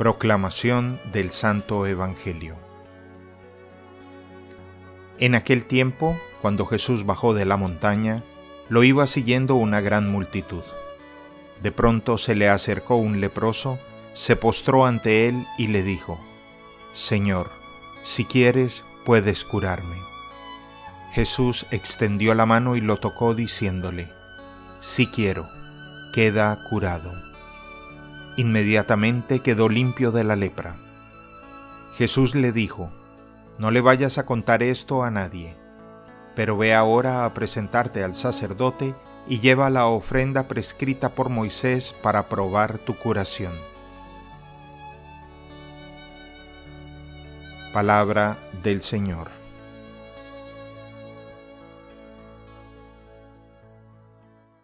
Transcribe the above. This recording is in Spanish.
Proclamación del Santo Evangelio. En aquel tiempo, cuando Jesús bajó de la montaña, lo iba siguiendo una gran multitud. De pronto se le acercó un leproso, se postró ante él y le dijo, Señor, si quieres, puedes curarme. Jesús extendió la mano y lo tocó diciéndole, Si quiero, queda curado. Inmediatamente quedó limpio de la lepra. Jesús le dijo, No le vayas a contar esto a nadie, pero ve ahora a presentarte al sacerdote y lleva la ofrenda prescrita por Moisés para probar tu curación. Palabra del Señor.